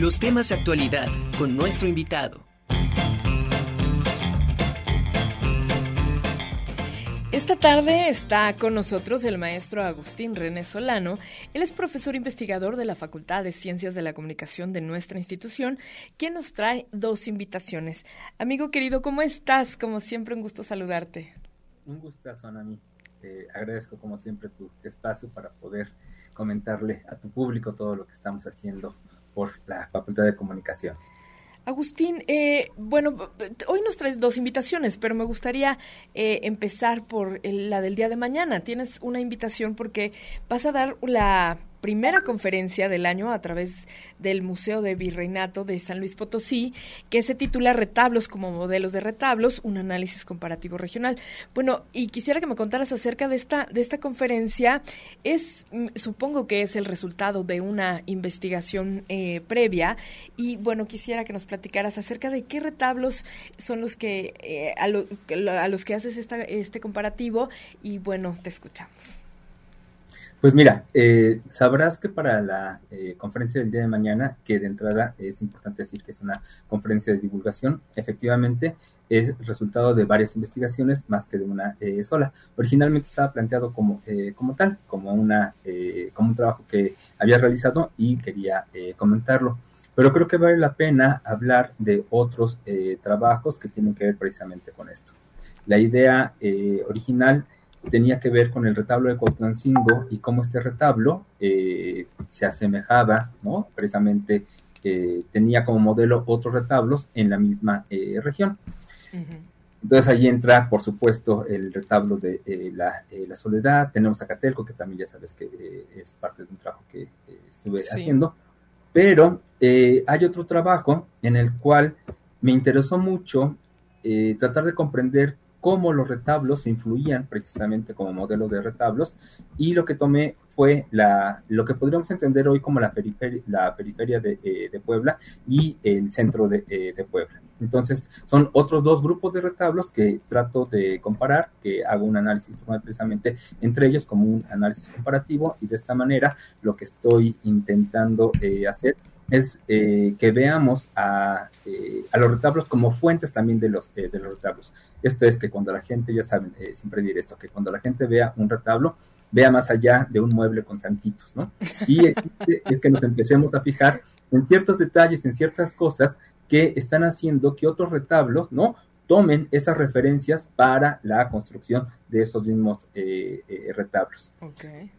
los temas de actualidad con nuestro invitado. Esta tarde está con nosotros el maestro Agustín René Solano. Él es profesor investigador de la Facultad de Ciencias de la Comunicación de nuestra institución, quien nos trae dos invitaciones. Amigo querido, ¿cómo estás? Como siempre, un gusto saludarte. Un gustazo, Anami. Te agradezco como siempre tu espacio para poder comentarle a tu público todo lo que estamos haciendo por la Facultad de Comunicación. Agustín, eh, bueno, hoy nos traes dos invitaciones, pero me gustaría eh, empezar por la del día de mañana. Tienes una invitación porque vas a dar la primera conferencia del año a través del Museo de Virreinato de San Luis Potosí, que se titula Retablos como modelos de retablos, un análisis comparativo regional. Bueno, y quisiera que me contaras acerca de esta, de esta conferencia. Es, mm, supongo que es el resultado de una investigación eh, previa, y bueno, quisiera que nos platicaras acerca de qué retablos son los que, eh, a, a, los que haces esta, este comparativo, y bueno, te escuchamos. Pues mira, eh, sabrás que para la eh, conferencia del día de mañana, que de entrada es importante decir que es una conferencia de divulgación, efectivamente es resultado de varias investigaciones más que de una eh, sola. Originalmente estaba planteado como, como tal, como, una, como un trabajo que había realizado y quería comentarlo. Pero creo que vale la pena hablar de otros trabajos que tienen que ver precisamente con esto. La idea original tenía que ver con el retablo de Cuauhtémoc y cómo este retablo eh, se asemejaba, ¿no? Precisamente eh, tenía como modelo otros retablos en la misma eh, región. Entonces ahí entra, por supuesto, el retablo de la, soledad. Tenemos a Catelco, que también ya sabes que es parte de un trabajo que estuve haciendo. Pero hay otro trabajo en el cual me interesó mucho tratar de comprender cómo los retablos influían precisamente como modelo de retablos y lo que tomé fue la, lo que podríamos entender hoy como la periferia, periferia de, eh, Puebla y el centro de, eh, de, Puebla. Entonces, son otros dos grupos de retablos que trato de comparar, que hago un análisis precisamente entre ellos como un análisis comparativo y de esta manera lo que estoy intentando eh, hacer es que veamos a, a, los retablos como fuentes también de los, de los retablos. Esto es que cuando la gente, ya saben, eh, siempre diré esto, que cuando la gente vea un retablo, vea más allá de un mueble con santitos, ¿no? Y es que nos empecemos a fijar en ciertos detalles, en ciertas cosas que están haciendo que otros retablos, ¿no? Tomen esas referencias para la construcción de esos mismos eh, eh, retablos. Okay.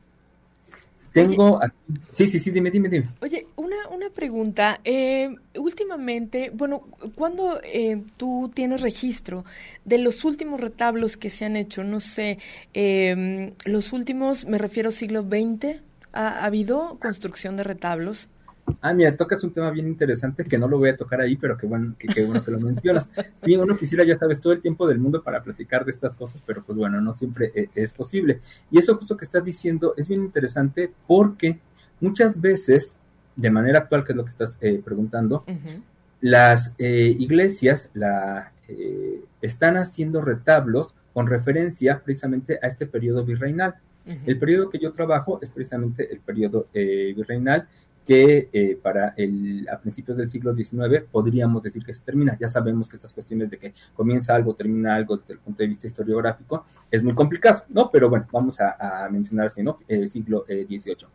Tengo Sí, sí, sí, dime, dime, dime. Oye, una, una pregunta. Eh, últimamente, bueno, ¿cuándo eh, tú tienes registro de los últimos retablos que se han hecho? No sé, eh, los últimos, me refiero siglo XX, ¿ha habido construcción de retablos? Ah, mira, tocas un tema bien interesante que no lo voy a tocar ahí, pero que bueno que, bueno que lo mencionas. Sí, uno quisiera, ya sabes, todo el tiempo del mundo para platicar de estas cosas, pero pues bueno, no siempre eh, es posible. Y eso justo que estás diciendo es bien interesante porque muchas veces, de manera actual, que es lo que estás eh, preguntando, las eh, iglesias la, están haciendo retablos con referencia precisamente a este periodo virreinal. El periodo que yo trabajo es precisamente el periodo virreinal que eh, para el, a principios del siglo XIX podríamos decir que se termina. Ya sabemos que estas cuestiones de que comienza algo, termina algo desde el punto de vista historiográfico es muy complicado, ¿no? Pero bueno, vamos a, mencionar así, ¿no? El siglo XVIII. Eh,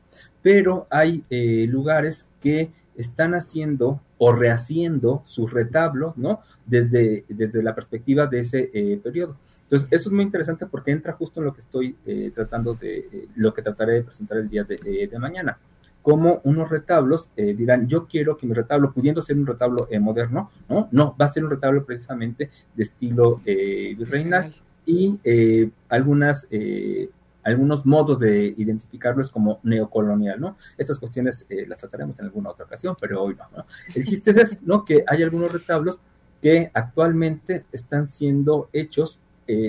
Pero hay eh, lugares que están haciendo o rehaciendo sus retablos, ¿no? Desde, desde la perspectiva de ese periodo. Entonces, eso es muy interesante porque entra justo en lo que estoy tratando de, lo que trataré de presentar el día de mañana como unos retablos eh, dirán, yo quiero que mi retablo, pudiendo ser un retablo eh, moderno, ¿no? No, va a ser un retablo precisamente de estilo eh, virreinal y algunas, algunos modos de identificarlo es como neocolonial, ¿no? Estas cuestiones las trataremos en alguna otra ocasión, pero hoy no, ¿no? El chiste es eso, ¿no? Que hay algunos retablos que actualmente están siendo hechos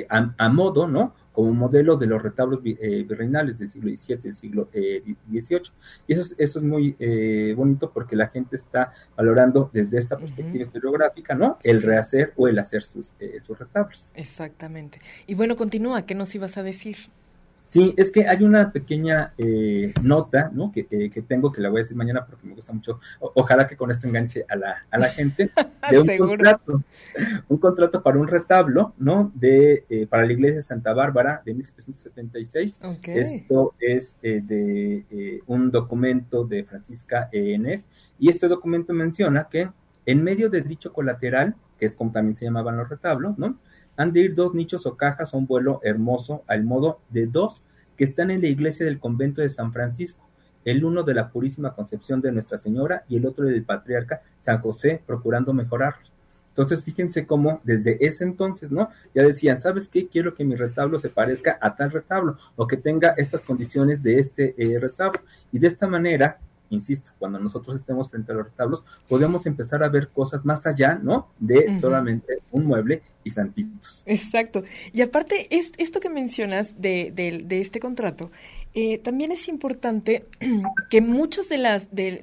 a, a modo, ¿no? Como modelo de los retablos eh, virreinales del siglo XVII y del siglo XVIII. Eh, y eso es, eso es muy eh, bonito porque la gente está valorando desde esta perspectiva historiográfica, ¿no? El rehacer o el hacer sus, sus retablos. Exactamente. Y bueno, continúa, ¿qué nos ibas a decir? Sí, es que hay una pequeña eh, nota ¿no? Que, eh, que, tengo que la voy a decir mañana porque me gusta mucho. ojalá que con esto enganche a la, a la gente de un contrato, un contrato para un retablo, ¿no? De eh, para la iglesia de Santa Bárbara de 1776. Esto es de un documento de Francisca ENF y este documento menciona que en medio de dicho colateral, que es como también se llamaban los retablos, ¿no? Han de ir dos nichos o cajas a un vuelo hermoso al modo de dos que están en la iglesia del convento de San Francisco, el uno de la Purísima Concepción de Nuestra Señora y el otro del Patriarca San José, procurando mejorarlos. Entonces, fíjense cómo desde ese entonces, ¿no? Ya decían, ¿sabes qué? Quiero que mi retablo se parezca a tal retablo o que tenga estas condiciones de este eh, retablo. Y de esta manera, insisto, cuando nosotros estemos frente a los retablos, podemos empezar a ver cosas más allá, ¿no? De solamente un mueble santitos. Exacto. Y aparte, es, esto que mencionas de, de este contrato, eh, también es importante que muchos de las, de,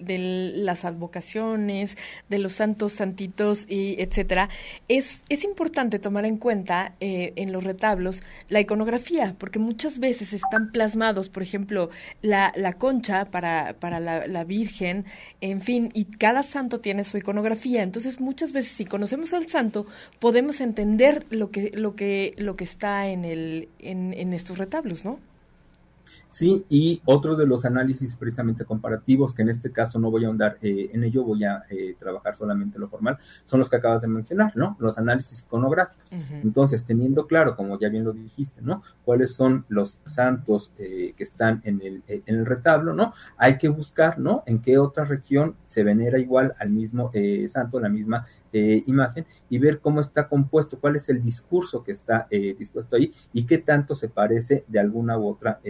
las advocaciones, de los santos, santitos, y etcétera, es, es importante tomar en cuenta eh, en los retablos la iconografía, porque muchas veces están plasmados, por ejemplo, la, la concha para, para la, Virgen, en fin, y cada santo tiene su iconografía. Entonces, muchas veces, si conocemos al santo, podemos entender lo que, lo que, lo que está en, el, en, en estos retablos, ¿no? Sí, y otro de los análisis precisamente comparativos, que en este caso no voy a ahondar eh, en ello, voy a eh, trabajar solamente lo formal, son los que acabas de mencionar, ¿no? Los análisis iconográficos. Entonces, teniendo claro, como ya bien lo dijiste, ¿no? Cuáles son los santos eh, que están en el, en el retablo, ¿no? Hay que buscar, ¿no? En qué otra región se venera igual al mismo santo, la misma imagen, y ver cómo está compuesto, cuál es el discurso que está dispuesto ahí y qué tanto se parece de alguna u otra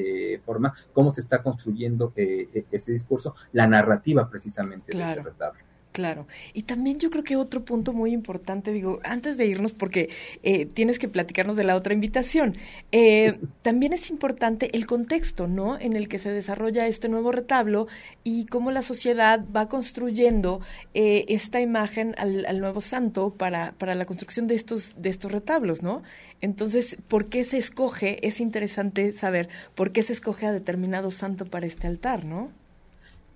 forma cómo se está construyendo eh, e-, ese discurso, la narrativa precisamente de ese retablo. Claro. Y también yo creo que otro punto muy importante, digo, antes de irnos, porque eh, tienes que platicarnos de la otra invitación, eh, también es importante el contexto, ¿no? En el que se desarrolla este nuevo retablo y cómo la sociedad va construyendo eh, esta imagen al, al, nuevo santo para, para la construcción de estos, de estos retablos, ¿no? Entonces, ¿por qué se escoge? Es interesante saber por qué se escoge a determinado santo para este altar, ¿no?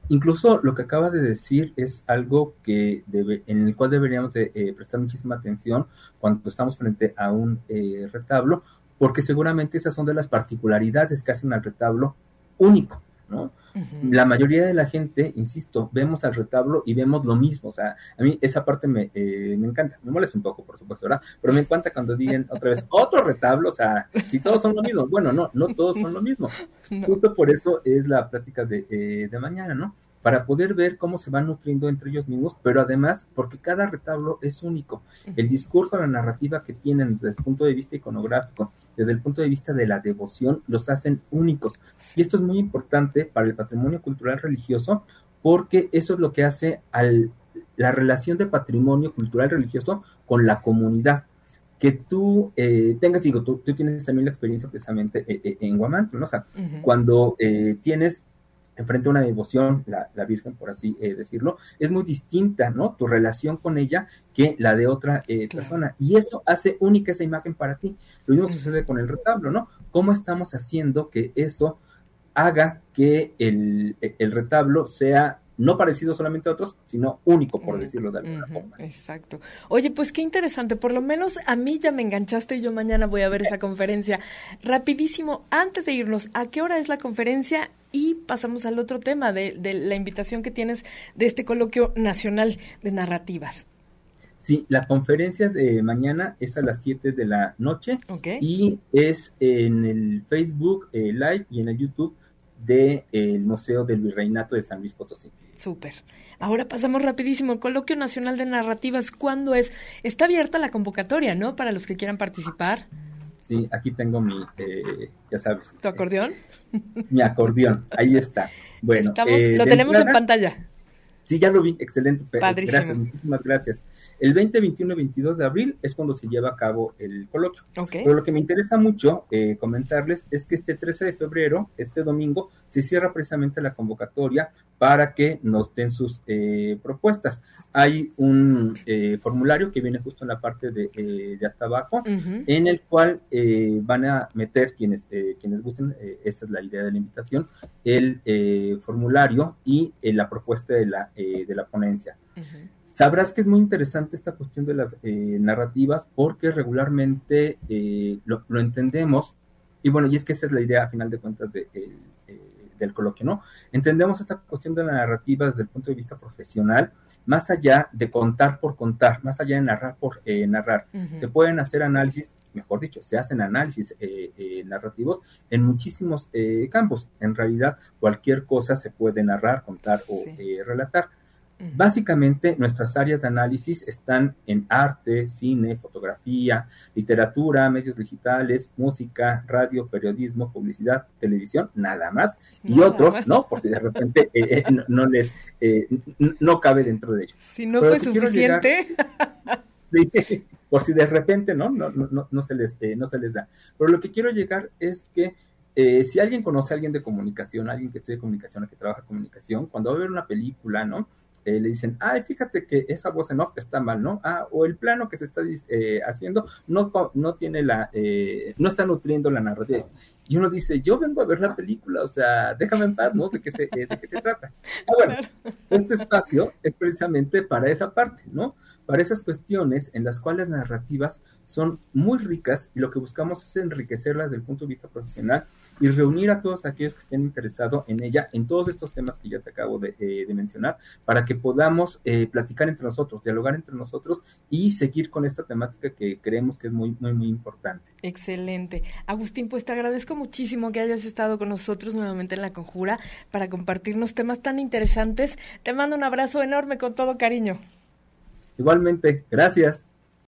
Incluso lo que acabas de decir es algo que debe, en el cual deberíamos de, eh, prestar muchísima atención cuando estamos frente a un eh, retablo, porque seguramente esas son de las particularidades que hacen al retablo único, ¿no? La mayoría de la gente, insisto, vemos al retablo y vemos lo mismo. O sea, a mí esa parte me, eh, me encanta. Me molesta un poco, por supuesto, ¿verdad? Pero me encanta cuando digan otra vez otro retablo. O sea, si todos son lo mismo. Bueno, no, no todos son lo mismo. Justo por eso es la práctica de, eh, de mañana, ¿no? Para poder ver cómo se van nutriendo entre ellos mismos, pero además porque cada retablo es único. El discurso, la narrativa que tienen desde el punto de vista iconográfico, desde el punto de vista de la devoción, los hacen únicos. Y esto es muy importante para el patrimonio cultural religioso porque eso es lo que hace al, la relación de patrimonio cultural religioso con la comunidad. Que tú eh, tengas, digo, tú, tienes también la experiencia precisamente eh, eh, en Guamantla, ¿no? O sea, cuando tienes enfrente a una devoción, la, la Virgen, por así eh, decirlo, es muy distinta, ¿no? Tu relación con ella que la de otra eh, persona. Y eso hace única esa imagen para ti. Lo mismo sucede con el retablo, ¿no? ¿Cómo estamos haciendo que eso haga que el, el retablo sea no parecido solamente a otros, sino único, por decirlo de alguna forma. Exacto. Oye, pues qué interesante, por lo menos a mí ya me enganchaste y yo mañana voy a ver esa conferencia. Rapidísimo, antes de irnos, ¿a qué hora es la conferencia? Y pasamos al otro tema de, de la invitación que tienes de este coloquio nacional de narrativas. Sí, la conferencia de mañana es a las 7 de la noche y es en el Facebook eh, Live y en el YouTube del Museo del Virreinato de San Luis Potosí. Súper. Ahora pasamos rapidísimo. El Coloquio Nacional de Narrativas, ¿cuándo es? Está abierta la convocatoria, ¿no? Para los que quieran participar. Sí, aquí tengo mi, eh, ya sabes. ¿Tu acordeón? mi acordeón, ahí está. Bueno, eh, lo tenemos en pantalla. Sí, ya lo vi, excelente. Gracias, muchísimas gracias. El 20, 21 y 22 de abril es cuando se lleva a cabo el coloquio. Pero lo que me interesa mucho eh, comentarles es que este 13 de febrero, este domingo, se cierra precisamente la convocatoria para que nos den sus eh, propuestas. Hay un eh, formulario que viene justo en la parte de, hasta abajo, en el cual van a meter quienes, quienes gusten, esa es la idea de la invitación, el formulario y la propuesta de la, de la ponencia. Sabrás que es muy interesante esta cuestión de las eh, narrativas porque regularmente eh, lo, entendemos, y bueno, y es que esa es la idea a final de cuentas de, eh, del coloquio, ¿no? Entendemos esta cuestión de la narrativa desde el punto de vista profesional, más allá de contar por contar, más allá de narrar por narrar. Se pueden hacer análisis, mejor dicho, se hacen análisis narrativos en muchísimos campos. En realidad, cualquier cosa se puede narrar, contar o relatar. Básicamente, nuestras áreas de análisis están en arte, cine, fotografía, literatura, medios digitales, música, radio, periodismo, publicidad, televisión, nada más, y otros, ¿no? Por si de repente eh, eh, no, les, eh, no cabe dentro de ellos. Si no fue suficiente. por si de repente, ¿no? No, no, no, se les, no se les da. Pero lo que quiero llegar es que si alguien conoce a alguien de comunicación, alguien que estudia comunicación, que trabaja comunicación, cuando va a ver una película, ¿no? Eh, le dicen, ay, fíjate que esa voz en off está mal, ¿no? Ah, o el plano que se está eh, haciendo no, no tiene la, eh, no está nutriendo la narrativa. Y uno dice, yo vengo a ver la película, o sea, déjame en paz, ¿no? ¿De qué se, de qué se trata? Ah, bueno, este espacio es precisamente para esa parte, ¿no? Para esas cuestiones en las cuales las narrativas son muy ricas y lo que buscamos es enriquecerlas desde el punto de vista profesional y reunir a todos aquellos que estén interesados en ella, en todos estos temas que ya te acabo de, eh, mencionar, para que podamos eh, platicar entre nosotros, dialogar entre nosotros y seguir con esta temática que creemos que es muy, muy, muy importante. Excelente. Agustín, pues te agradezco muchísimo que hayas estado con nosotros nuevamente en La Conjura para compartirnos temas tan interesantes. Te mando un abrazo enorme con todo cariño. Igualmente, gracias.